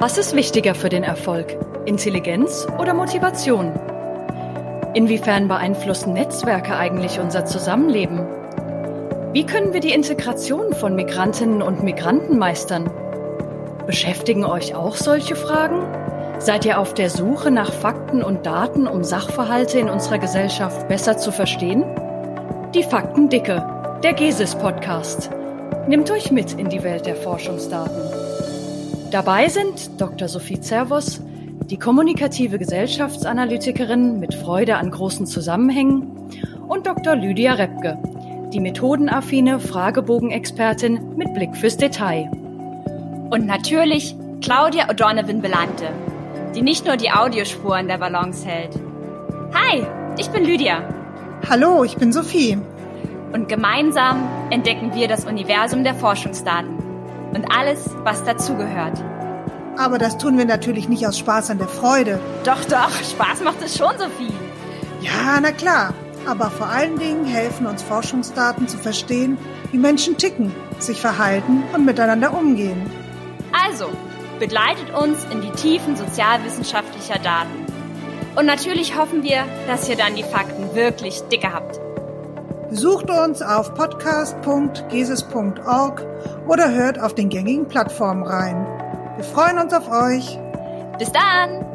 Was ist wichtiger für den Erfolg? Intelligenz oder Motivation? Inwiefern beeinflussen Netzwerke eigentlich unser Zusammenleben? Wie können wir die Integration von Migrantinnen und Migranten meistern? Beschäftigen euch auch solche Fragen? Seid ihr auf der Suche nach Fakten und Daten, um Sachverhalte in unserer Gesellschaft besser zu verstehen? Die Faktendicke, der GESIS Podcast, nimmt euch mit in die Welt der Forschungsdaten. Dabei sind Dr. Sophie Zervos, die kommunikative Gesellschaftsanalytikerin mit Freude an großen Zusammenhängen, und Dr. Lydia Repke, die methodenaffine Fragebogenexpertin mit Blick fürs Detail. Und natürlich Claudia O'Donovan Belante, die nicht nur die Audiospuren der Balance hält. Hi, ich bin Lydia. Hallo, ich bin Sophie. Und gemeinsam entdecken wir das Universum der Forschungsdaten und alles, was dazugehört. Aber das tun wir natürlich nicht aus Spaß an der Freude. Doch, doch, Spaß macht es schon, Sophie. Ja, na klar. Aber vor allen Dingen helfen uns Forschungsdaten zu verstehen, wie Menschen ticken, sich verhalten und miteinander umgehen. Also, begleitet uns in die Tiefen sozialwissenschaftlicher Daten. Und natürlich hoffen wir, dass ihr dann die Fakten wirklich dicke habt. Besucht uns auf podcast.gesis.org oder hört auf den gängigen Plattformen rein. Wir freuen uns auf euch. Bis dann!